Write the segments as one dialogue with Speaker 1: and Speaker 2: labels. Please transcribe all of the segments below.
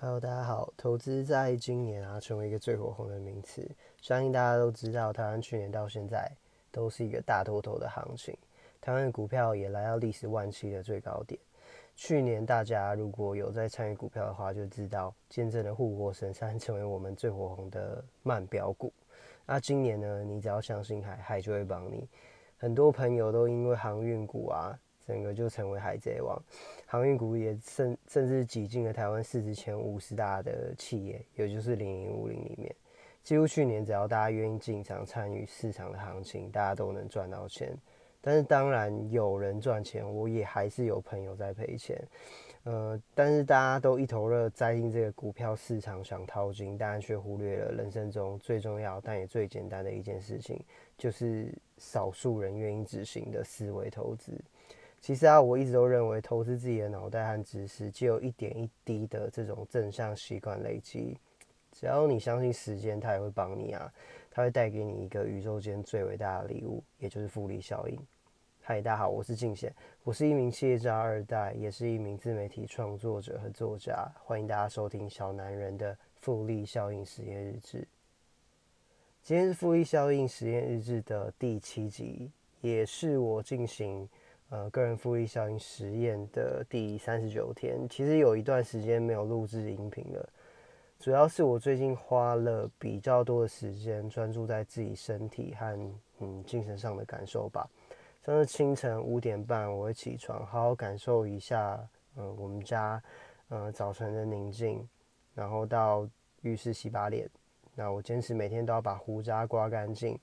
Speaker 1: Hello，大家好。投资在今年啊，成为一个最火红的名词。相信大家都知道，台湾去年到现在都是一个大多头的行情，台湾的股票也来到历史万期的最高点。去年大家如果有在参与股票的话，就知道见证了护国神山 成为我们最火红的慢标股。那今年呢，你只要相信海，海就会帮你。很多朋友都因为航运股啊。整个就成为海贼王，航运股也甚甚至挤进了台湾市值前五十大的企业，也就是零零五零里面。几乎去年只要大家愿意进场参与市场的行情，大家都能赚到钱。但是当然有人赚钱，我也还是有朋友在赔钱。呃，但是大家都一头热栽进这个股票市场想淘金，但却忽略了人生中最重要但也最简单的一件事情，就是少数人愿意执行的思维投资。其实啊，我一直都认为，投资自己的脑袋和知识，就有一点一滴的这种正向习惯累积。只要你相信时间，它也会帮你啊，它会带给你一个宇宙间最伟大的礼物，也就是复利效应。嗨，大家好，我是静贤，我是一名企业家二代，也是一名自媒体创作者和作家。欢迎大家收听小男人的复利效应实验日志。今天是复利效应实验日志的第七集，也是我进行。呃，个人复利效应实验的第三十九天，其实有一段时间没有录制音频了，主要是我最近花了比较多的时间专注在自己身体和嗯精神上的感受吧。像是清晨五点半我会起床，好好感受一下嗯我们家呃早晨的宁静，然后到浴室洗把脸，那我坚持每天都要把胡渣刮干净，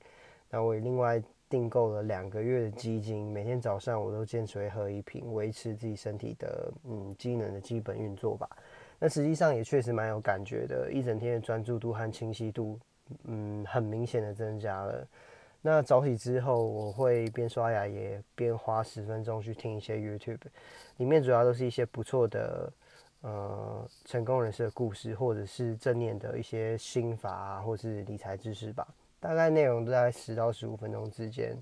Speaker 1: 那我也另外。订购了两个月的基金，每天早上我都坚持会喝一瓶，维持自己身体的嗯机能的基本运作吧。那实际上也确实蛮有感觉的，一整天的专注度和清晰度，嗯，很明显的增加了。那早起之后，我会边刷牙也边花十分钟去听一些 YouTube，里面主要都是一些不错的呃成功人士的故事，或者是正念的一些心法啊，或是理财知识吧。大概内容都在十到十五分钟之间，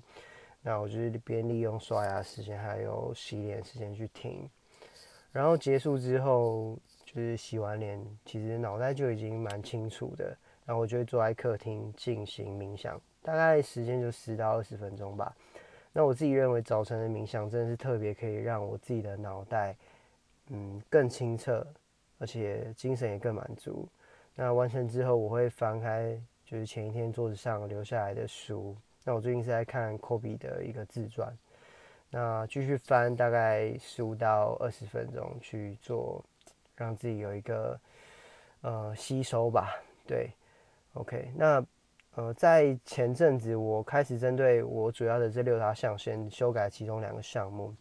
Speaker 1: 那我就是边利用刷牙时间还有洗脸时间去听，然后结束之后就是洗完脸，其实脑袋就已经蛮清楚的，然后我就会坐在客厅进行冥想，大概时间就十到二十分钟吧。那我自己认为早晨的冥想真的是特别可以让我自己的脑袋，嗯，更清澈，而且精神也更满足。那完成之后，我会翻开。就是前一天桌子上留下来的书，那我最近是在看科比的一个自传，那继续翻大概十五到二十分钟去做，让自己有一个呃吸收吧。对，OK，那呃在前阵子我开始针对我主要的这六大象限修改其中两个项目，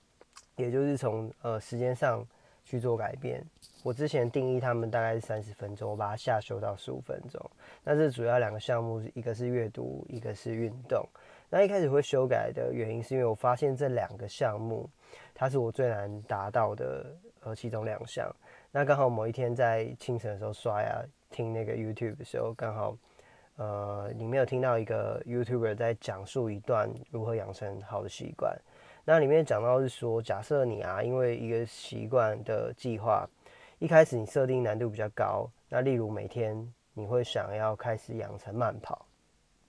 Speaker 1: 也就是从呃时间上。去做改变。我之前定义他们大概是三十分钟，我把它下修到十五分钟。那这主要两个项目，一个是阅读，一个是运动。那一开始会修改的原因，是因为我发现这两个项目，它是我最难达到的呃其中两项。那刚好某一天在清晨的时候刷牙听那个 YouTube 的时候，刚好呃里面有听到一个 YouTuber 在讲述一段如何养成好的习惯。那里面讲到是说，假设你啊，因为一个习惯的计划，一开始你设定难度比较高，那例如每天你会想要开始养成慢跑，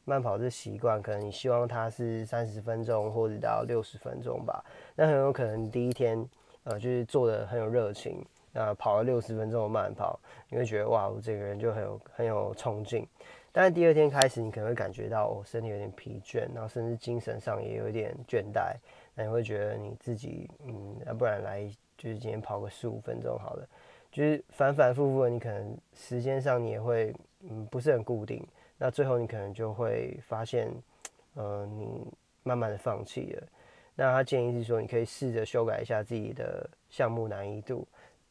Speaker 1: 慢跑这习惯，可能你希望它是三十分钟或者到六十分钟吧，那很有可能第一天呃就是做的很有热情，那跑了六十分钟的慢跑，你会觉得哇，我这个人就很有很有冲劲，但是第二天开始，你可能会感觉到哦身体有点疲倦，然后甚至精神上也有一点倦怠。你会觉得你自己，嗯，要不然来就是今天跑个十五分钟好了，就是反反复复，你可能时间上你也会，嗯，不是很固定。那最后你可能就会发现，呃，你慢慢的放弃了。那他建议是说，你可以试着修改一下自己的项目难易度，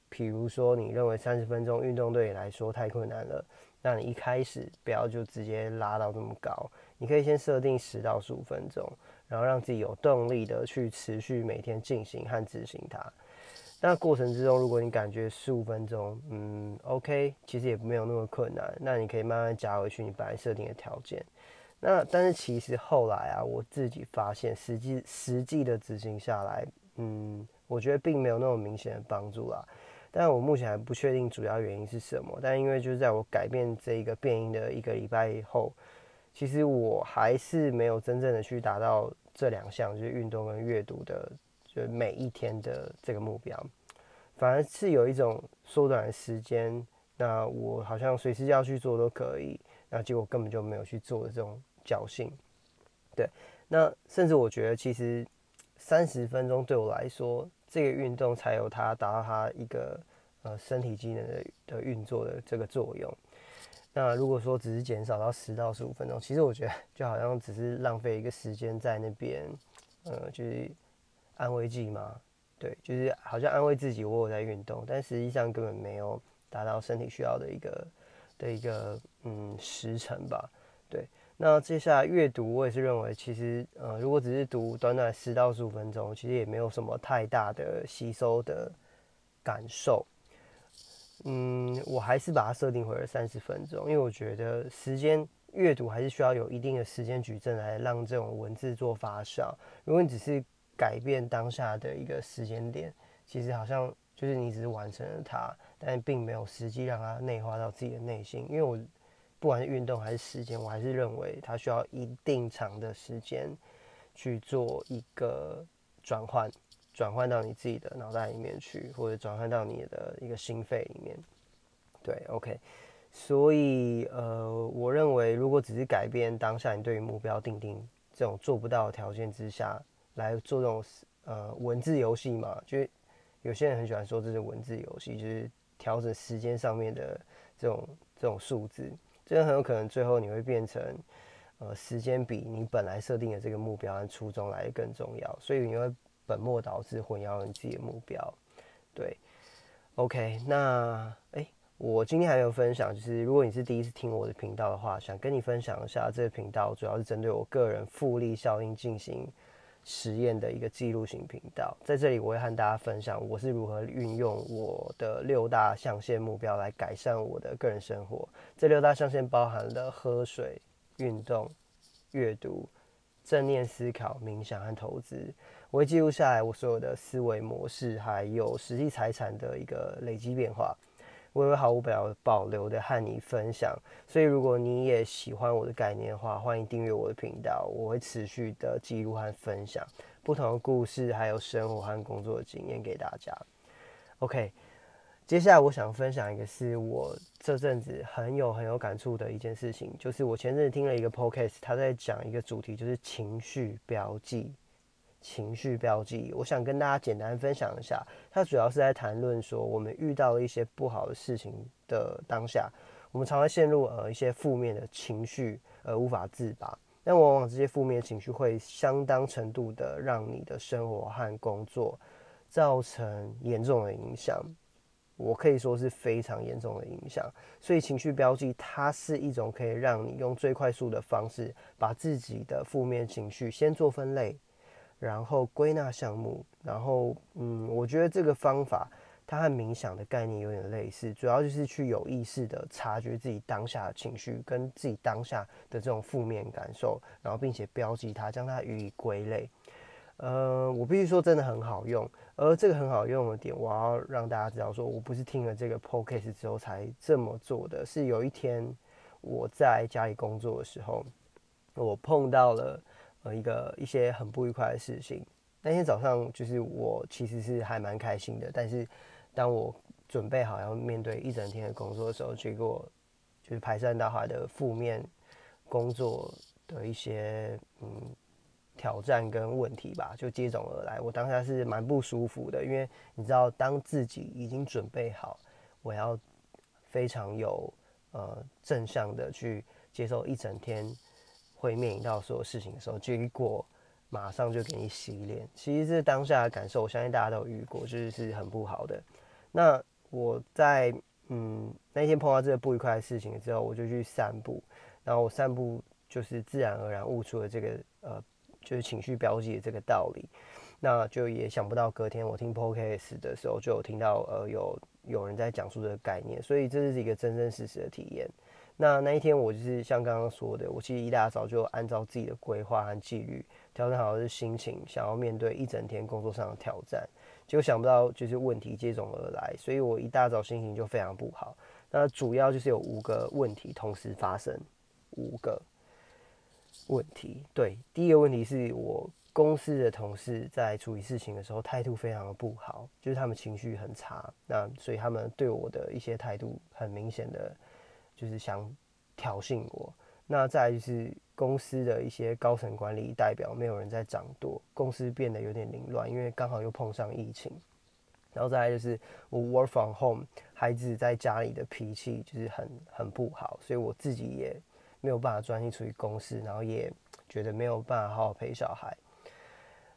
Speaker 1: 比如说你认为三十分钟运动对你来说太困难了，那你一开始不要就直接拉到这么高，你可以先设定十到十五分钟。然后让自己有动力的去持续每天进行和执行它。那过程之中，如果你感觉十五分钟，嗯，OK，其实也没有那么困难，那你可以慢慢加回去你本来设定的条件。那但是其实后来啊，我自己发现实际实际的执行下来，嗯，我觉得并没有那么明显的帮助啦。但我目前还不确定主要原因是什么。但因为就是在我改变这一个变音的一个礼拜以后，其实我还是没有真正的去达到这两项，就是运动跟阅读的，就每一天的这个目标，反而是有一种缩短时间。那我好像随时要去做都可以，那结果根本就没有去做的这种侥幸。对，那甚至我觉得其实三十分钟对我来说，这个运动才有它达到它一个呃身体机能的的运作的这个作用。那如果说只是减少到十到十五分钟，其实我觉得 就好像只是浪费一个时间在那边，呃，就是安慰剂嘛。对，就是好像安慰自己我有在运动，但实际上根本没有。达到身体需要的一个的一个嗯时辰吧，对。那接下来阅读，我也是认为，其实呃，如果只是读短短十到十五分钟，其实也没有什么太大的吸收的感受。嗯，我还是把它设定回了三十分钟，因为我觉得时间阅读还是需要有一定的时间矩阵来让这种文字做发酵。如果你只是改变当下的一个时间点，其实好像就是你只是完成了它。但并没有实际让它内化到自己的内心，因为我不管是运动还是时间，我还是认为它需要一定长的时间去做一个转换，转换到你自己的脑袋里面去，或者转换到你的一个心肺里面。对，OK，所以呃，我认为如果只是改变当下你对于目标定定这种做不到的条件之下来做这种呃文字游戏嘛，就有些人很喜欢说这是文字游戏，就是。调整时间上面的这种这种数字，这很有可能最后你会变成，呃，时间比你本来设定的这个目标和初衷来更重要，所以你会本末倒置，混淆你自己的目标。对，OK，那哎，我今天还有分享，就是如果你是第一次听我的频道的话，想跟你分享一下，这个频道主要是针对我个人复利效应进行。实验的一个记录型频道，在这里我会和大家分享我是如何运用我的六大象限目标来改善我的个人生活。这六大象限包含了喝水、运动、阅读、正念思考、冥想和投资。我会记录下来我所有的思维模式，还有实际财产的一个累积变化。我也会毫无保保留的和你分享，所以如果你也喜欢我的概念的话，欢迎订阅我的频道。我会持续的记录和分享不同的故事，还有生活和工作的经验给大家。OK，接下来我想分享一个是我这阵子很有很有感触的一件事情，就是我前阵子听了一个 Podcast，他在讲一个主题，就是情绪标记。情绪标记，我想跟大家简单分享一下。它主要是在谈论说，我们遇到了一些不好的事情的当下，我们常常陷入呃一些负面的情绪而无法自拔。但往往这些负面情绪会相当程度的让你的生活和工作造成严重的影响。我可以说是非常严重的影响。所以情绪标记它是一种可以让你用最快速的方式，把自己的负面情绪先做分类。然后归纳项目，然后嗯，我觉得这个方法它和冥想的概念有点类似，主要就是去有意识的察觉自己当下的情绪跟自己当下的这种负面感受，然后并且标记它，将它予以归类。呃，我必须说真的很好用，而这个很好用的点，我要让大家知道，说我不是听了这个 p o c a s t 之后才这么做的，是有一天我在家里工作的时候，我碰到了。呃，一个一些很不愉快的事情。那天早上，就是我其实是还蛮开心的，但是当我准备好要面对一整天的工作的时候，结果就是排山倒海的负面工作的一些嗯挑战跟问题吧，就接踵而来。我当下是蛮不舒服的，因为你知道，当自己已经准备好，我要非常有呃正向的去接受一整天。会面临到所有事情的时候，结果马上就给你洗脸。其实是当下的感受，我相信大家都有遇过，就是是很不好的。那我在嗯那天碰到这个不愉快的事情之后，我就去散步，然后我散步就是自然而然悟出了这个呃就是情绪标记的这个道理。那就也想不到隔天我听 podcast 的时候就有听到呃有有人在讲述这个概念，所以这是一个真真实实的体验。那那一天，我就是像刚刚说的，我其实一大早就按照自己的规划和纪律，调整好的心情，想要面对一整天工作上的挑战。结果想不到就是问题接踵而来，所以我一大早心情就非常不好。那主要就是有五个问题同时发生，五个问题。对，第一个问题是我公司的同事在处理事情的时候态度非常的不好，就是他们情绪很差，那所以他们对我的一些态度很明显的，就是想挑衅我。那再就是公司的一些高层管理代表没有人在掌舵，公司变得有点凌乱，因为刚好又碰上疫情。然后再来就是我 work from home，孩子在家里的脾气就是很很不好，所以我自己也没有办法专心处理公司，然后也觉得没有办法好好陪小孩，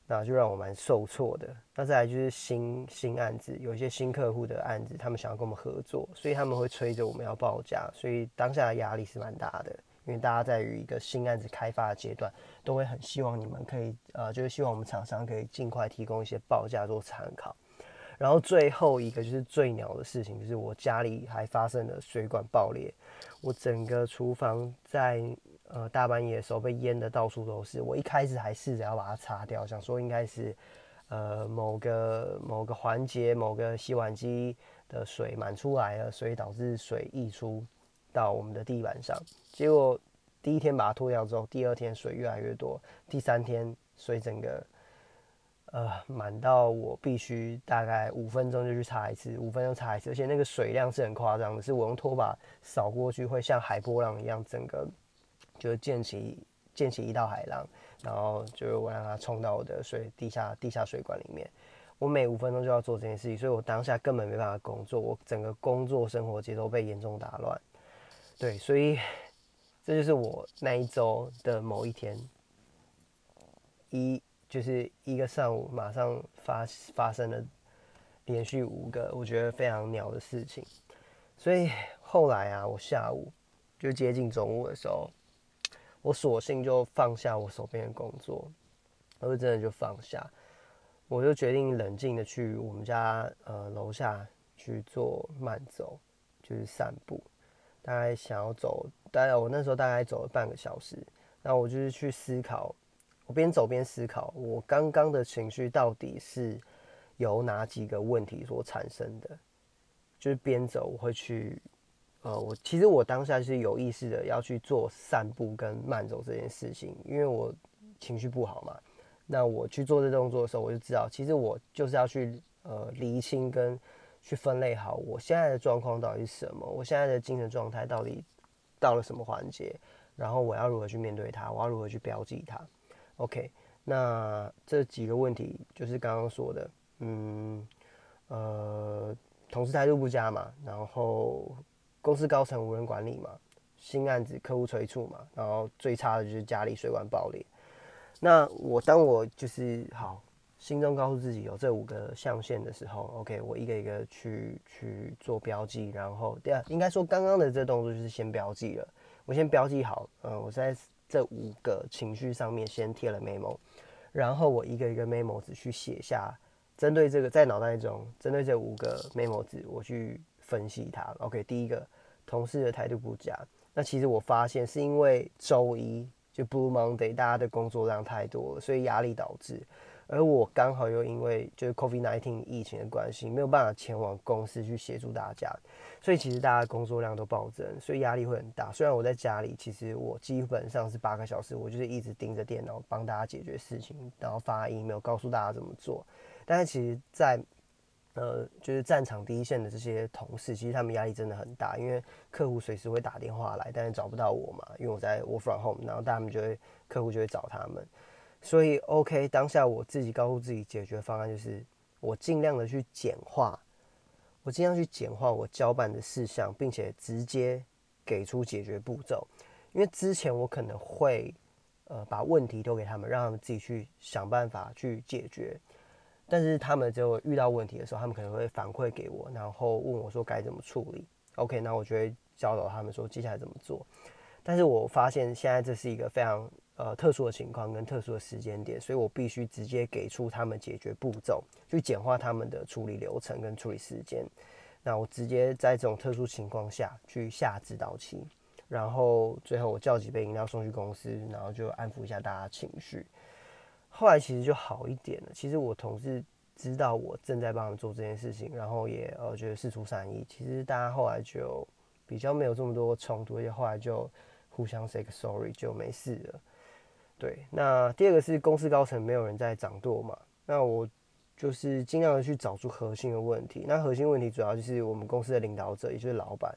Speaker 1: 那就让我蛮受挫的。那再来就是新新案子，有一些新客户的案子，他们想要跟我们合作，所以他们会催着我们要报价，所以当下的压力是蛮大的。因为大家在于一个新案子开发的阶段，都会很希望你们可以，呃，就是希望我们厂商可以尽快提供一些报价做参考。然后最后一个就是最鸟的事情，就是我家里还发生了水管爆裂，我整个厨房在呃大半夜的时候被淹的到处都是。我一开始还试着要把它擦掉，想说应该是呃某个某个环节、某个洗碗机的水满出来了，所以导致水溢出。到我们的地板上，结果第一天把它脱掉之后，第二天水越来越多，第三天水整个呃满到我必须大概五分钟就去擦一次，五分钟擦一次，而且那个水量是很夸张的，是我用拖把扫过去会像海波浪一样，整个就是溅起溅起一道海浪，然后就是我让它冲到我的水地下地下水管里面，我每五分钟就要做这件事情，所以我当下根本没办法工作，我整个工作生活节奏被严重打乱。对，所以这就是我那一周的某一天，一就是一个上午，马上发发生了连续五个我觉得非常鸟的事情。所以后来啊，我下午就接近中午的时候，我索性就放下我手边的工作，我就真的就放下，我就决定冷静的去我们家呃楼下去做慢走，就是散步。大概想要走，大概我那时候大概走了半个小时，那我就是去思考，我边走边思考，我刚刚的情绪到底是由哪几个问题所产生的？就是边走我会去，呃，我其实我当下是有意识的要去做散步跟慢走这件事情，因为我情绪不好嘛。那我去做这动作的时候，我就知道，其实我就是要去呃厘清跟。去分类好我现在的状况到底是什么，我现在的精神状态到底到了什么环节，然后我要如何去面对它，我要如何去标记它。OK，那这几个问题就是刚刚说的，嗯，呃，同事态度不佳嘛，然后公司高层无人管理嘛，新案子客户催促嘛，然后最差的就是家里水管爆裂。那我当我就是好。心中告诉自己有这五个象限的时候，OK，我一个一个去去做标记，然后第二，应该说刚刚的这动作就是先标记了，我先标记好，嗯，我在这五个情绪上面先贴了 memo，然后我一个一个 memo 纸去写下，针对这个在脑袋中，针对这五个 memo 纸，我去分析它。OK，第一个同事的态度不佳，那其实我发现是因为周一就 Blue Monday，大家的工作量太多了，所以压力导致。而我刚好又因为就是 COVID-19 疫情的关系，没有办法前往公司去协助大家，所以其实大家工作量都暴增，所以压力会很大。虽然我在家里，其实我基本上是八个小时，我就是一直盯着电脑帮大家解决事情，然后发 email 告诉大家怎么做。但是其实，在呃就是战场第一线的这些同事，其实他们压力真的很大，因为客户随时会打电话来，但是找不到我嘛，因为我在 work from home，然后他们就会客户就会找他们。所以，OK，当下我自己告诉自己解决方案就是，我尽量的去简化，我尽量去简化我交办的事项，并且直接给出解决步骤。因为之前我可能会，呃，把问题丢给他们，让他们自己去想办法去解决。但是他们就遇到问题的时候，他们可能会反馈给我，然后问我说该怎么处理。OK，那我就会教导他们说接下来怎么做。但是我发现现在这是一个非常。呃，特殊的情况跟特殊的时间点，所以我必须直接给出他们解决步骤，去简化他们的处理流程跟处理时间。那我直接在这种特殊情况下去下指导期，然后最后我叫几杯饮料送去公司，然后就安抚一下大家情绪。后来其实就好一点了。其实我同事知道我正在帮他们做这件事情，然后也呃觉得事出善意。其实大家后来就比较没有这么多冲突，而且后来就互相 say 个 sorry 就没事了。对，那第二个是公司高层没有人在掌舵嘛，那我就是尽量的去找出核心的问题。那核心问题主要就是我们公司的领导者，也就是老板。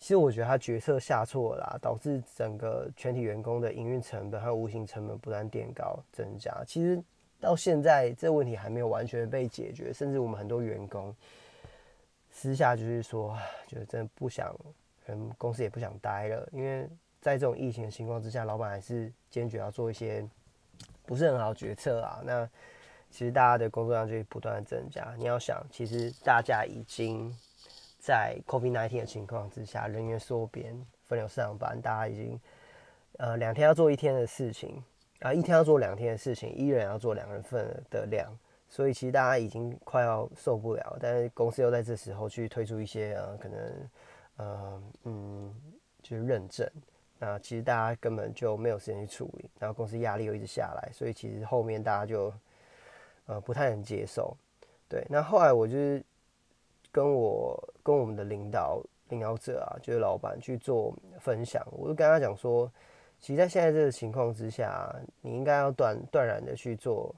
Speaker 1: 其实我觉得他决策下错了，导致整个全体员工的营运成本和无形成本不断垫高增加。其实到现在这个问题还没有完全被解决，甚至我们很多员工私下就是说，觉得真的不想，嗯，公司也不想待了，因为在这种疫情的情况之下，老板还是坚决要做一些不是很好决策啊。那其实大家的工作量就不断的增加。你要想，其实大家已经。在 COVID-19 的情况之下，人员缩编，分流上班，大家已经呃两天要做一天的事情啊，一天要做两天的事情，一人要做两人份的量，所以其实大家已经快要受不了。但是公司又在这时候去推出一些呃可能呃嗯就是认证，那其实大家根本就没有时间去处理，然后公司压力又一直下来，所以其实后面大家就呃不太能接受。对，那后来我就是。跟我跟我们的领导领导者啊，就是老板去做分享，我就跟他讲说，其实，在现在这个情况之下，你应该要断断然的去做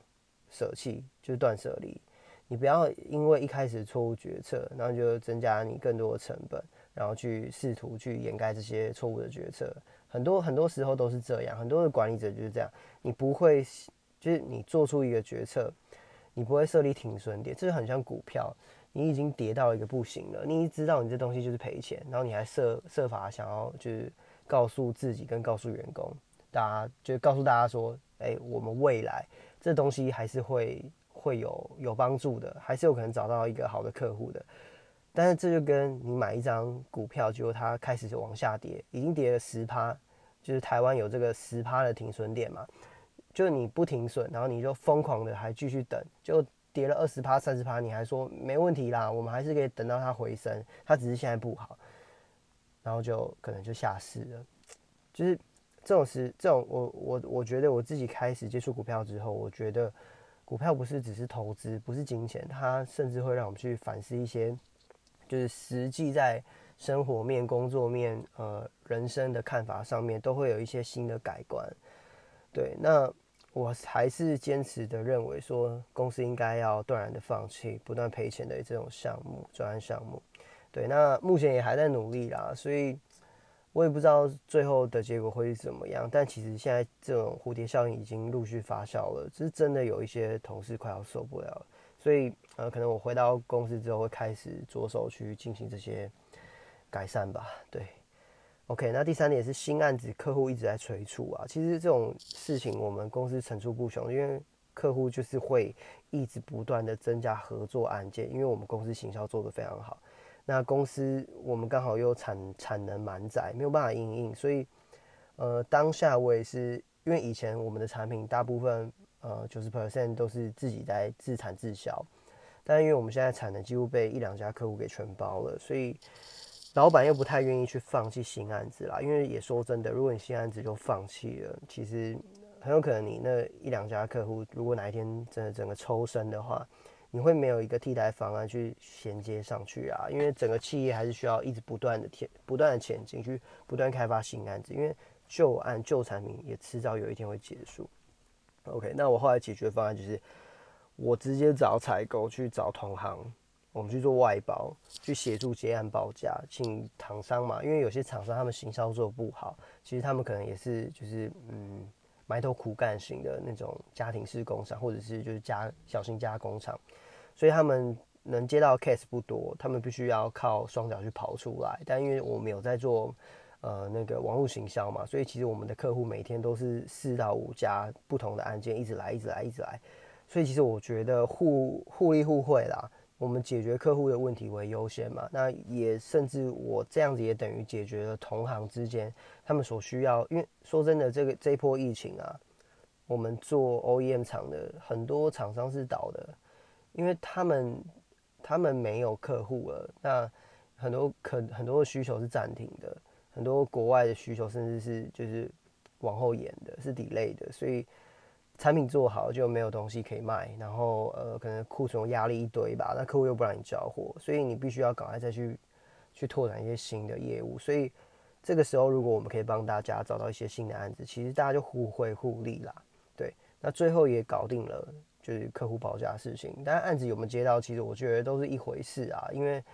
Speaker 1: 舍弃，就是断舍离。你不要因为一开始错误决策，然后就增加你更多的成本，然后去试图去掩盖这些错误的决策。很多很多时候都是这样，很多的管理者就是这样，你不会就是你做出一个决策，你不会设立停损点，这就很像股票。你已经跌到一个不行了，你知道你这东西就是赔钱，然后你还设设法想要就是告诉自己跟告诉员工，大家就告诉大家说，哎，我们未来这东西还是会会有有帮助的，还是有可能找到一个好的客户的。但是这就跟你买一张股票，结果它开始就往下跌，已经跌了十趴，就是台湾有这个十趴的停损点嘛，就你不停损，然后你就疯狂的还继续等，就。跌了二十趴、三十趴，你还说没问题啦？我们还是可以等到它回升，它只是现在不好，然后就可能就下市了。就是这种是这种，我我我觉得我自己开始接触股票之后，我觉得股票不是只是投资，不是金钱，它甚至会让我们去反思一些，就是实际在生活面、工作面、呃人生的看法上面，都会有一些新的改观。对，那。我还是坚持的认为说，公司应该要断然的放弃不断赔钱的这种项目、专案项目。对，那目前也还在努力啦，所以我也不知道最后的结果会是怎么样。但其实现在这种蝴蝶效应已经陆续发酵了，只是真的有一些同事快要受不了了。所以呃，可能我回到公司之后会开始着手去进行这些改善吧。对。OK，那第三点是新案子，客户一直在催促啊。其实这种事情我们公司层出不穷，因为客户就是会一直不断的增加合作案件，因为我们公司行销做得非常好。那公司我们刚好又产产能满载，没有办法应应，所以呃当下我也是因为以前我们的产品大部分呃九十 percent 都是自己在自产自销，但因为我们现在产能几乎被一两家客户给全包了，所以。老板又不太愿意去放弃新案子啦，因为也说真的，如果你新案子就放弃了，其实很有可能你那一两家客户，如果哪一天真的整个抽身的话，你会没有一个替代方案去衔接上去啊。因为整个企业还是需要一直不断的前不断的前进，去不断开发新案子，因为旧案旧产品也迟早有一天会结束。OK，那我后来解决方案就是，我直接找采购去找同行。我们去做外包，去协助接案报价，请厂商嘛，因为有些厂商他们行销做不好，其实他们可能也是就是嗯埋头苦干型的那种家庭式工厂，或者是就是加小型加工厂，所以他们能接到 case 不多，他们必须要靠双脚去跑出来。但因为我们有在做呃那个网络行销嘛，所以其实我们的客户每天都是四到五家不同的案件一直来，一直来，一直来，所以其实我觉得互互利互惠啦。我们解决客户的问题为优先嘛？那也甚至我这样子也等于解决了同行之间他们所需要。因为说真的，这个这一波疫情啊，我们做 OEM 厂的很多厂商是倒的，因为他们他们没有客户了。那很多可很多的需求是暂停的，很多国外的需求甚至是就是往后延的，是 delay 的，所以。产品做好就没有东西可以卖，然后呃可能库存压力一堆吧，那客户又不让你交货，所以你必须要赶快再去去拓展一些新的业务。所以这个时候，如果我们可以帮大家找到一些新的案子，其实大家就互惠互利啦。对，那最后也搞定了，就是客户报价的事情。但案子有没有接到，其实我觉得都是一回事啊，因为。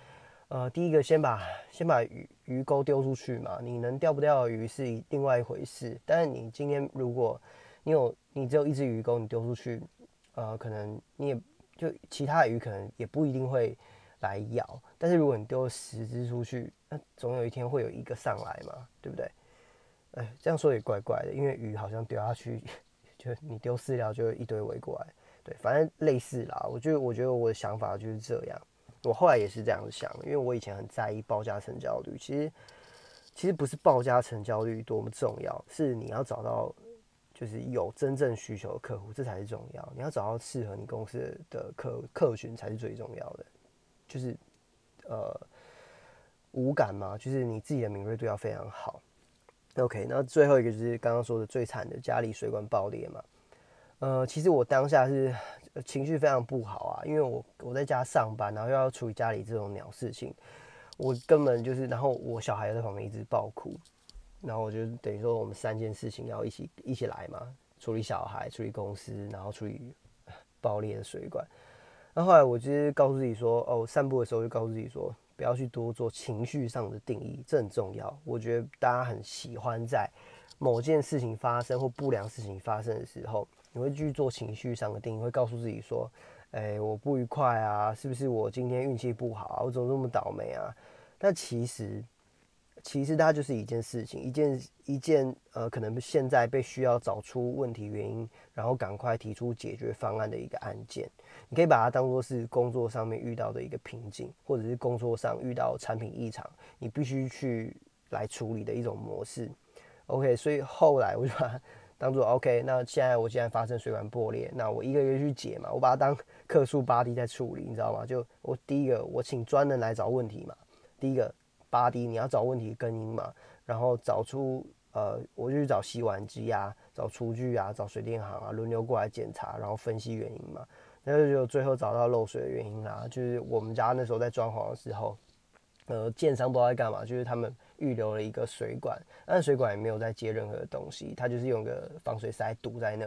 Speaker 1: 呃，第一个先把先把鱼鱼钩丢出去嘛，你能钓不钓鱼是另外一回事。但是你今天如果你有你只有一只鱼钩，你丢出去，呃，可能你也就其他的鱼可能也不一定会来咬。但是如果你丢十只出去，那总有一天会有一个上来嘛，对不对？哎，这样说也怪怪的，因为鱼好像丢下去，就你丢饲料就一堆围过来。对，反正类似啦。我觉得我觉得我的想法就是这样。我后来也是这样想，因为我以前很在意报价成交率。其实，其实不是报价成交率多么重要，是你要找到就是有真正需求的客户，这才是重要。你要找到适合你公司的客客群才是最重要的。就是呃，无感嘛，就是你自己的敏锐度要非常好。OK，那最后一个就是刚刚说的最惨的家里水管爆裂嘛。呃，其实我当下是。情绪非常不好啊，因为我我在家上班，然后又要处理家里这种鸟事情，我根本就是，然后我小孩在旁边一直爆哭，然后我就等于说我们三件事情要一起一起来嘛，处理小孩，处理公司，然后处理爆裂的水管。那后来我就是告诉自己说，哦，散步的时候就告诉自己说，不要去多做情绪上的定义，这很重要。我觉得大家很喜欢在某件事情发生或不良事情发生的时候。你会去做情绪上的定义，会告诉自己说：“哎，我不愉快啊，是不是我今天运气不好？我怎么这么倒霉啊？”但其实，其实它就是一件事情，一件一件呃，可能现在被需要找出问题原因，然后赶快提出解决方案的一个案件。你可以把它当做是工作上面遇到的一个瓶颈，或者是工作上遇到产品异常，你必须去来处理的一种模式。OK，所以后来我就把它。当做 OK，那现在我现在发生水管破裂，那我一个月去解嘛，我把它当克数八 D 在处理，你知道吗？就我第一个，我请专人来找问题嘛。第一个八 D 你要找问题根因嘛，然后找出呃，我就去找洗碗机啊，找厨具啊，找水电行啊，轮流过来检查，然后分析原因嘛。那就最后找到漏水的原因啦，就是我们家那时候在装潢的时候，呃，建商不知道在干嘛，就是他们。预留了一个水管，但水管也没有在接任何的东西，它就是用个防水塞堵在那。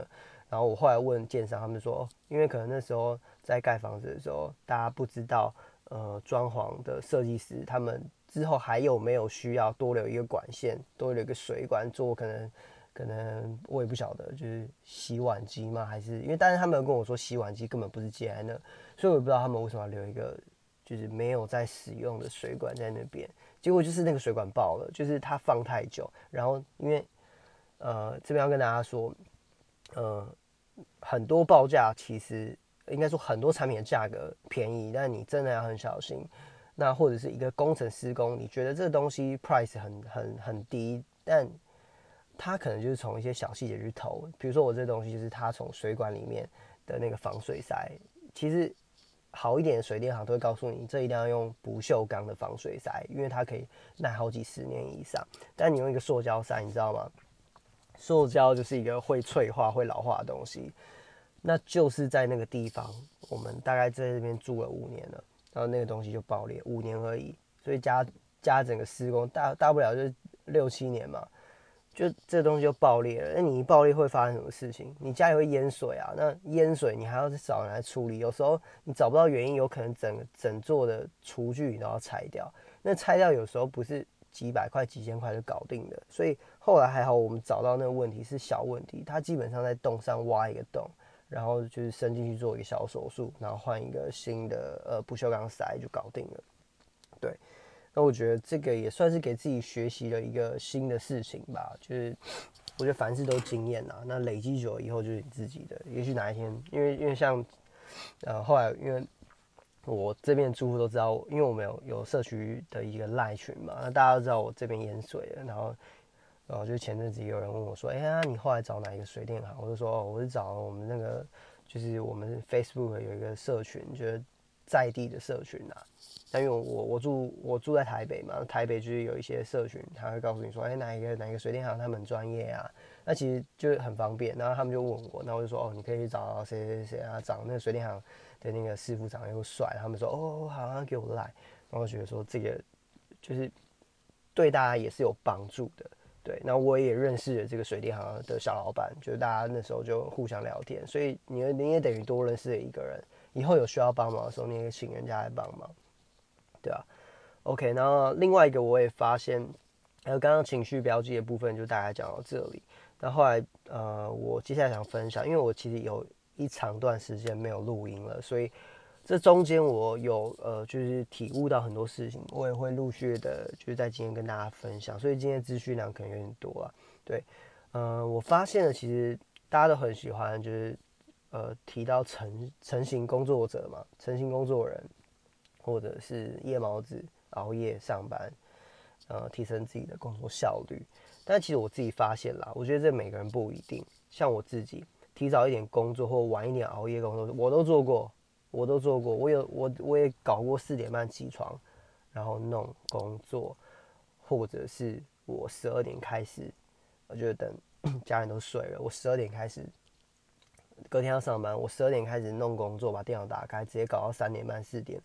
Speaker 1: 然后我后来问建商，他们说，因为可能那时候在盖房子的时候，大家不知道，呃，装潢的设计师他们之后还有没有需要多留一个管线，多留一个水管做，可能可能我也不晓得，就是洗碗机吗？还是因为，但是他们跟我说洗碗机根本不是接在那，所以我也不知道他们为什么要留一个就是没有在使用的水管在那边。结果就是那个水管爆了，就是它放太久，然后因为呃这边要跟大家说，呃很多报价其实应该说很多产品的价格便宜，但你真的要很小心。那或者是一个工程施工，你觉得这个东西 price 很很很低，但它可能就是从一些小细节去投，比如说我这东西就是它从水管里面的那个防水塞，其实。好一点的水电行都会告诉你，这一定要用不锈钢的防水塞，因为它可以耐好几十年以上。但你用一个塑胶塞，你知道吗？塑胶就是一个会脆化、会老化的东西。那就是在那个地方，我们大概在这边住了五年了，然后那个东西就爆裂，五年而已。所以加加整个施工，大大不了就六七年嘛。就这东西就爆裂了，那你一爆裂会发生什么事情？你家里会淹水啊？那淹水你还要找人来处理，有时候你找不到原因，有可能整整座的厨具你都要拆掉。那拆掉有时候不是几百块、几千块就搞定的。所以后来还好，我们找到那个问题是小问题，它基本上在洞上挖一个洞，然后就是伸进去做一个小手术，然后换一个新的呃不锈钢塞就搞定了。对。那我觉得这个也算是给自己学习了一个新的事情吧，就是我觉得凡事都经验呐，那累积久了以后就是你自己的。也许哪一天，因为因为像呃后来因为我这边住户都知道，因为我们有有社区的一个赖群嘛，那大家都知道我这边淹水了，然后然后就前阵子有人问我说，哎呀，你后来找哪一个水电行？我就说，哦，我是找我们那个就是我们 Facebook 有一个社群，就是。在地的社群啊。但因为我我住我住在台北嘛，台北就是有一些社群，他会告诉你说，哎，哪一个哪一个水电行他们专业啊？那其实就很方便。然后他们就问我，那我就说，哦，你可以去找谁谁谁啊，找那个水电行的那个师傅长得又帅。他们说，哦，好，啊，给我来。然后我觉得说这个就是对大家也是有帮助的。对，那我也认识了这个水电行的小老板，就是大家那时候就互相聊天，所以你你也等于多认识了一个人。以后有需要帮忙的时候，你也请人家来帮忙。对啊，OK，然后另外一个我也发现，还有刚刚情绪标记的部分，就大概讲到这里。那后来，呃，我接下来想分享，因为我其实有一长段时间没有录音了，所以这中间我有呃，就是体悟到很多事情，我也会陆续的，就是在今天跟大家分享。所以今天资讯量可能有点多啊。对，呃，我发现了，其实大家都很喜欢，就是呃，提到成成型工作者嘛，成型工作人。或者是夜猫子熬夜上班，呃，提升自己的工作效率。但其实我自己发现啦，我觉得这每个人不一定。像我自己，提早一点工作或晚一点熬夜工作，我都做过，我都做过。我有我我也搞过四点半起床，然后弄工作，或者是我十二点开始，我就等 家人都睡了，我十二点开始，隔天要上班，我十二点开始弄工作，把电脑打开，直接搞到三点半四点。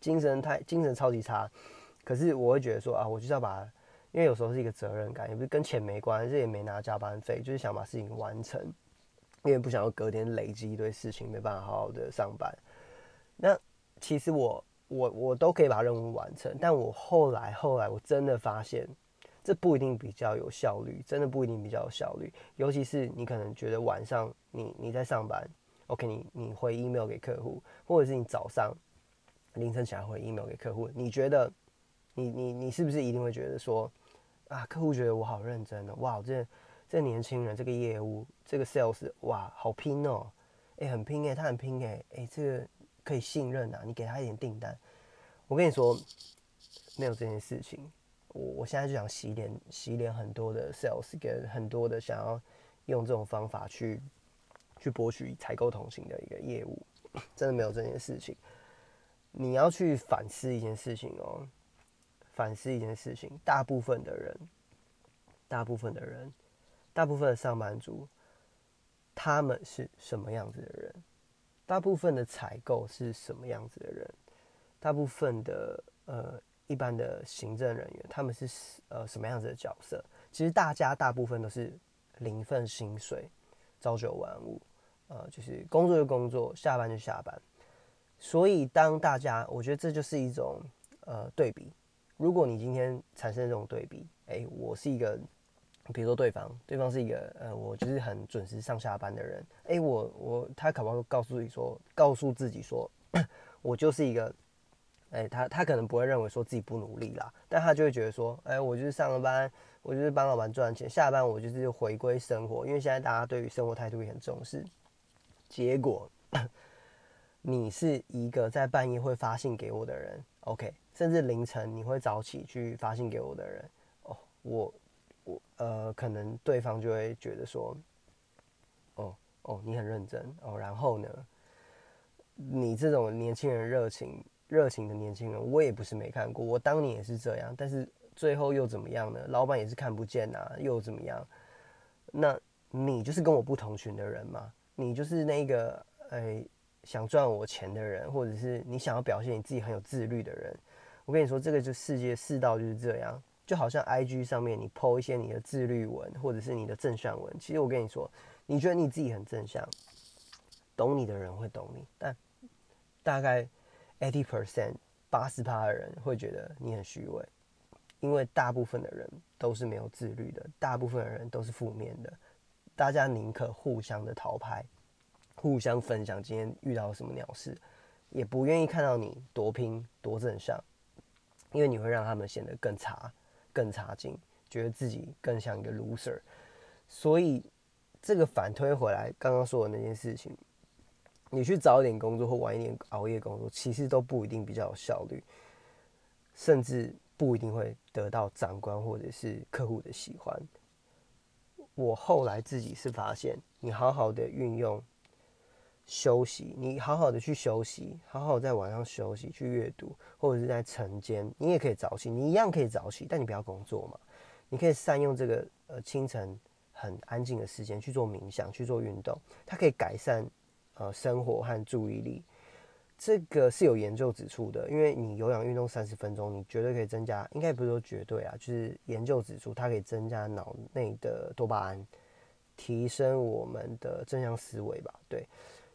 Speaker 1: 精神太精神超级差，可是我会觉得说啊，我就是要把，因为有时候是一个责任感，也不是跟钱没关，这也没拿加班费，就是想把事情完成，因为不想要隔天累积一堆事情，没办法好好的上班。那其实我我我都可以把任务完成，但我后来后来我真的发现，这不一定比较有效率，真的不一定比较有效率，尤其是你可能觉得晚上你你在上班，OK，你你回 email 给客户，或者是你早上。凌晨起来回 email 给客户，你觉得，你你你是不是一定会觉得说，啊，客户觉得我好认真哦，哇，这这年轻人这个业务这个 sales，哇，好拼哦，哎，很拼哎，他很拼哎，哎，这个可以信任啊，你给他一点订单，我跟你说，没有这件事情，我我现在就想洗脸洗脸很多的 sales 跟很多的想要用这种方法去去博取采购同情的一个业务，真的没有这件事情。你要去反思一件事情哦，反思一件事情。大部分的人，大部分的人，大部分的上班族，他们是什么样子的人？大部分的采购是什么样子的人？大部分的呃一般的行政人员，他们是呃什么样子的角色？其实大家大部分都是零份薪水，朝九晚五，呃，就是工作就工作，下班就下班。所以，当大家，我觉得这就是一种呃对比。如果你今天产生这种对比，哎，我是一个，比如说对方，对方是一个呃，我就是很准时上下班的人，哎，我我他可不可以告诉你说，告诉自己说，我就是一个，哎，他他可能不会认为说自己不努力啦，但他就会觉得说，哎，我就是上了班，我就是帮老板赚钱，下班我就是回归生活，因为现在大家对于生活态度也很重视，结果。你是一个在半夜会发信给我的人，OK，甚至凌晨你会早起去发信给我的人，哦，我我呃，可能对方就会觉得说，哦哦，你很认真哦，然后呢，你这种年轻人热情热情的年轻人，我也不是没看过，我当年也是这样，但是最后又怎么样呢？老板也是看不见呐，又怎么样？那你就是跟我不同群的人嘛，你就是那个哎。想赚我钱的人，或者是你想要表现你自己很有自律的人，我跟你说，这个就世界世道就是这样。就好像 I G 上面你 PO 一些你的自律文，或者是你的正向文，其实我跟你说，你觉得你自己很正向，懂你的人会懂你，但大概 eighty percent 八十趴的人会觉得你很虚伪，因为大部分的人都是没有自律的，大部分的人都是负面的，大家宁可互相的逃拍。互相分享今天遇到什么鸟事，也不愿意看到你多拼多正向，因为你会让他们显得更差、更差劲，觉得自己更像一个 loser。所以这个反推回来，刚刚说的那件事情，你去早一点工作或晚一点熬夜工作，其实都不一定比较有效率，甚至不一定会得到长官或者是客户的喜欢。我后来自己是发现，你好好的运用。休息，你好好的去休息，好好在晚上休息，去阅读，或者是在晨间，你也可以早起，你一样可以早起，但你不要工作嘛。你可以善用这个呃清晨很安静的时间去做冥想，去做运动，它可以改善呃生活和注意力。这个是有研究指出的，因为你有氧运动三十分钟，你绝对可以增加，应该不是说绝对啊，就是研究指出它可以增加脑内的多巴胺，提升我们的正向思维吧。对，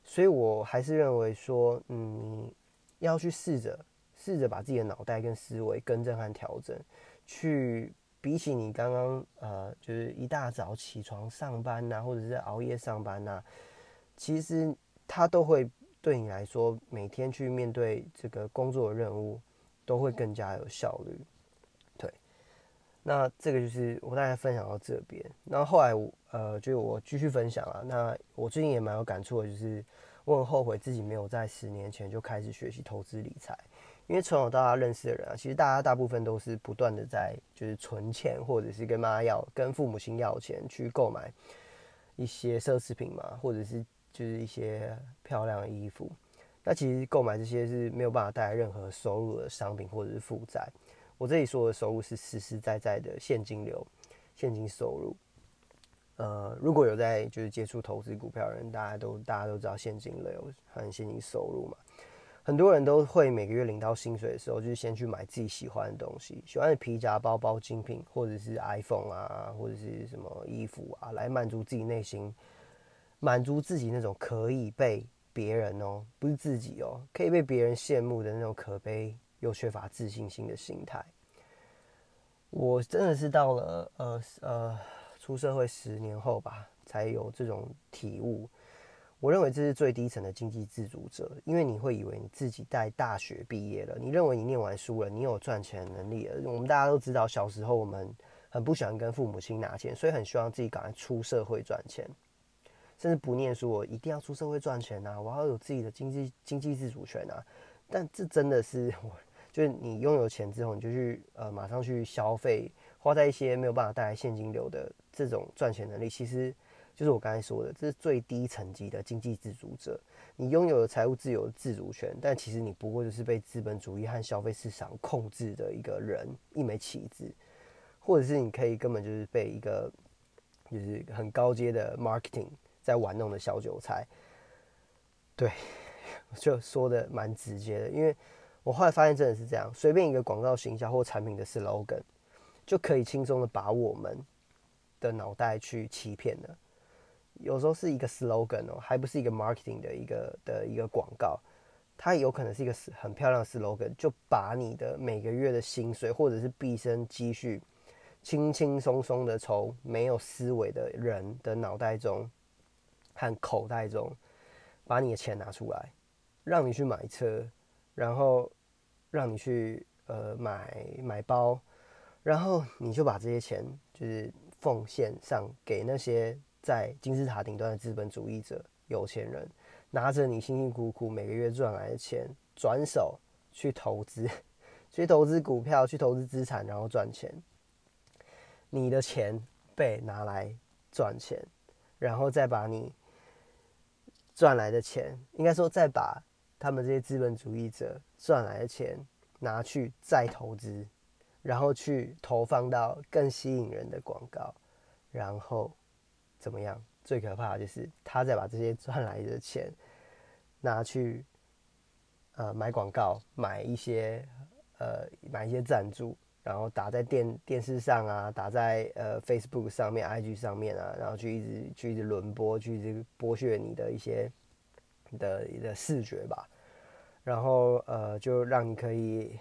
Speaker 1: 所以我还是认为说，嗯，你要去试着试着把自己的脑袋跟思维更正和调整，去比起你刚刚呃，就是一大早起床上班呐，或者是熬夜上班呐，其实它都会。对你来说，每天去面对这个工作的任务，都会更加有效率。那这个就是我大概分享到这边。那后来我，呃，就我继续分享啊。那我最近也蛮有感触的，就是我很后悔自己没有在十年前就开始学习投资理财。因为从小到大认识的人啊，其实大家大部分都是不断的在就是存钱，或者是跟妈要、跟父母亲要钱去购买一些奢侈品嘛，或者是。就是一些漂亮的衣服，那其实购买这些是没有办法带来任何收入的商品或者是负债。我这里说的收入是实实在在的现金流、现金收入。呃，如果有在就是接触投资股票的人，大家都大家都知道现金流和现金收入嘛。很多人都会每个月领到薪水的时候，就是先去买自己喜欢的东西，喜欢的皮夹、包包、精品，或者是 iPhone 啊，或者是什么衣服啊，来满足自己内心。满足自己那种可以被别人哦，不是自己哦，可以被别人羡慕的那种可悲又缺乏自信心的心态。我真的是到了呃呃出社会十年后吧，才有这种体悟。我认为这是最低层的经济自主者，因为你会以为你自己在大学毕业了，你认为你念完书了，你有赚钱能力了。我们大家都知道，小时候我们很不喜欢跟父母亲拿钱，所以很希望自己赶快出社会赚钱。甚至不念书，我一定要出社会赚钱呐！我要有自己的经济经济自主权呐！但这真的是 我，就是你拥有钱之后，你就去呃马上去消费，花在一些没有办法带来现金流的这种赚钱能力，其实就是我刚才说的，这是最低层级的经济自主者。你拥有了财务自由自主权，但其实你不过就是被资本主义和消费市场控制的一个人，一枚棋子，或者是你可以根本就是被一个就是很高阶的 marketing。在玩弄的小韭菜，对，就说的蛮直接的，因为我后来发现真的是这样，随便一个广告形象或产品的 slogan，就可以轻松的把我们的脑袋去欺骗了。有时候是一个 slogan 哦，还不是一个 marketing 的一个的一个广告，它有可能是一个很漂亮的 slogan，就把你的每个月的薪水或者是毕生积蓄，轻轻松松的从没有思维的人的脑袋中。和口袋中把你的钱拿出来，让你去买车，然后让你去呃买买包，然后你就把这些钱就是奉献上给那些在金字塔顶端的资本主义者、有钱人，拿着你辛辛苦苦每个月赚来的钱，转手去投资，去投资股票，去投资资产，然后赚钱。你的钱被拿来赚钱，然后再把你。赚来的钱，应该说再把他们这些资本主义者赚来的钱拿去再投资，然后去投放到更吸引人的广告，然后怎么样？最可怕的就是他再把这些赚来的钱拿去呃买广告，买一些呃买一些赞助，然后打在电电视上啊，打在呃 Facebook 上面、IG 上面啊，然后去一直去一直轮播，去这个剥削你的一些的的视觉吧，然后呃，就让你可以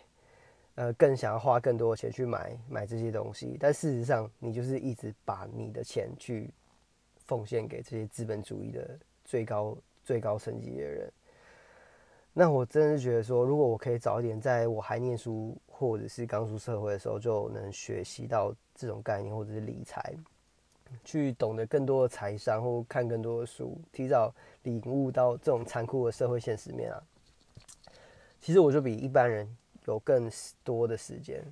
Speaker 1: 呃更想要花更多的钱去买买这些东西，但事实上你就是一直把你的钱去奉献给这些资本主义的最高最高层级的人。那我真的是觉得说，如果我可以早一点，在我还念书或者是刚出社会的时候，就能学习到这种概念或者是理财，去懂得更多的财商或看更多的书，提早领悟到这种残酷的社会现实面啊。其实我就比一般人有更多的时间，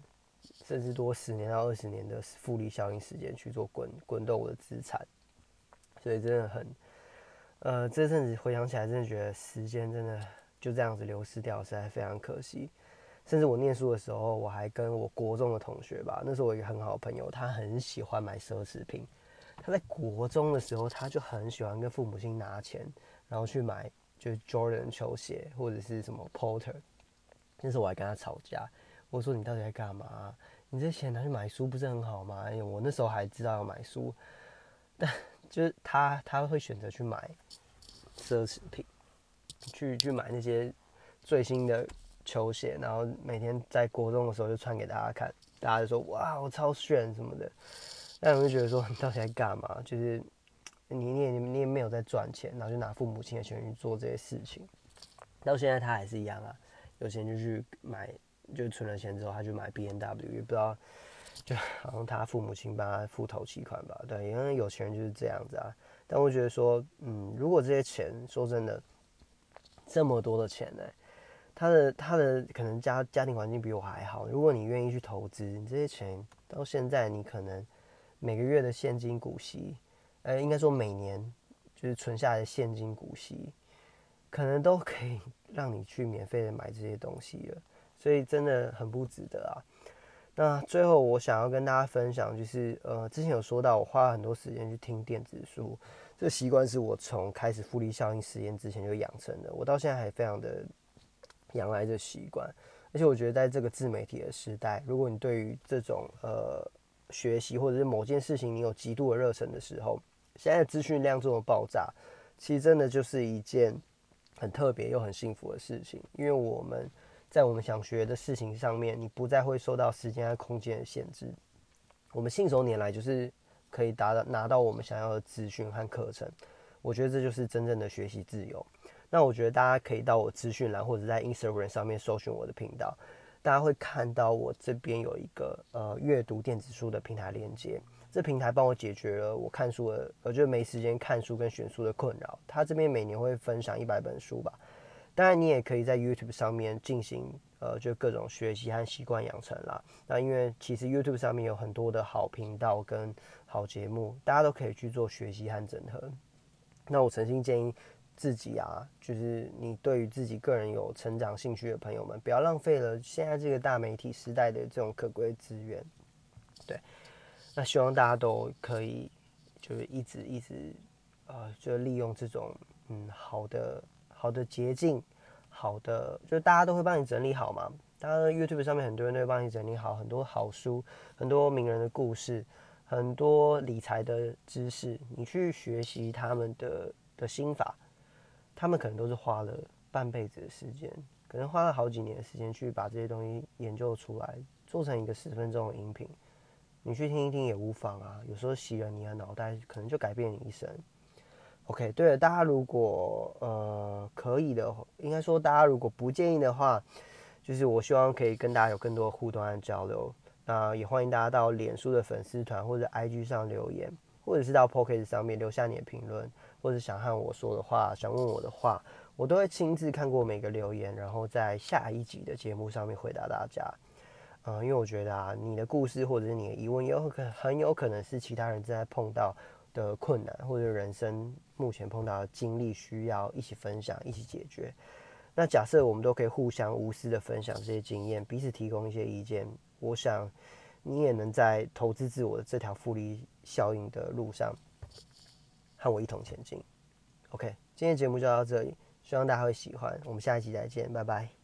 Speaker 1: 甚至多十年到二十年的复利效应时间去做滚滚动我的资产，所以真的很。呃，这阵子回想起来，真的觉得时间真的就这样子流失掉，实在非常可惜。甚至我念书的时候，我还跟我国中的同学吧，那时候我一个很好的朋友，他很喜欢买奢侈品。他在国中的时候，他就很喜欢跟父母亲拿钱，然后去买就是 Jordan 球鞋或者是什么 Porter。那时候我还跟他吵架，我说你到底在干嘛？你这钱拿去买书不是很好吗？哎，我那时候还知道要买书，但 就是他他会选择去买奢侈品，去去买那些最新的球鞋，然后每天在国中的时候就穿给大家看，大家就说哇我超炫什么的。但我就觉得说你到底在干嘛？就是你你也你也没有在赚钱，然后就拿父母亲的钱去做这些事情。到现在他还是一样啊，有钱就去买。就存了钱之后，他就买 B N W，也不知道，就好像他父母亲帮他付头期款吧。对，因为有钱人就是这样子啊。但我觉得说，嗯，如果这些钱，说真的，这么多的钱呢，他的他的可能家家庭环境比我还好。如果你愿意去投资，你这些钱到现在，你可能每个月的现金股息，呃，应该说每年就是存下来的现金股息，可能都可以让你去免费的买这些东西了。所以真的很不值得啊。那最后我想要跟大家分享，就是呃，之前有说到我花了很多时间去听电子书，这个习惯是我从开始复利效应实验之前就养成的，我到现在还非常的养来这习惯。而且我觉得在这个自媒体的时代，如果你对于这种呃学习或者是某件事情你有极度的热忱的时候，现在资讯量这么爆炸，其实真的就是一件很特别又很幸福的事情，因为我们。在我们想学的事情上面，你不再会受到时间和空间的限制。我们信手拈来，就是可以达到拿到我们想要的资讯和课程。我觉得这就是真正的学习自由。那我觉得大家可以到我资讯栏或者在 Instagram 上面搜寻我的频道，大家会看到我这边有一个呃阅读电子书的平台链接。这平台帮我解决了我看书的，我觉得没时间看书跟选书的困扰。他这边每年会分享一百本书吧。当然，你也可以在 YouTube 上面进行，呃，就各种学习和习惯养成啦。那因为其实 YouTube 上面有很多的好频道跟好节目，大家都可以去做学习和整合。那我诚心建议自己啊，就是你对于自己个人有成长兴趣的朋友们，不要浪费了现在这个大媒体时代的这种可贵资源。对，那希望大家都可以，就是一直一直，呃，就利用这种嗯好的。好的捷径，好的，就大家都会帮你整理好嘛。当然，YouTube 上面很多人都会帮你整理好很多好书，很多名人的故事，很多理财的知识，你去学习他们的的心法，他们可能都是花了半辈子的时间，可能花了好几年的时间去把这些东西研究出来，做成一个十分钟的音频，你去听一听也无妨啊。有时候洗了你的脑袋，可能就改变你一生。OK，对了，大家如果呃可以的，应该说大家如果不介意的话，就是我希望可以跟大家有更多的互动和交流。那也欢迎大家到脸书的粉丝团或者 IG 上留言，或者是到 p o c k e t 上面留下你的评论，或者想和我说的话，想问我的话，我都会亲自看过每个留言，然后在下一集的节目上面回答大家。嗯，因为我觉得啊，你的故事或者是你的疑问，有可很有可能是其他人正在碰到。的困难或者人生目前碰到的经历，需要一起分享、一起解决。那假设我们都可以互相无私的分享这些经验，彼此提供一些意见，我想你也能在投资自我的这条复利效应的路上和我一同前进。OK，今天节目就到这里，希望大家会喜欢。我们下一集再见，拜拜。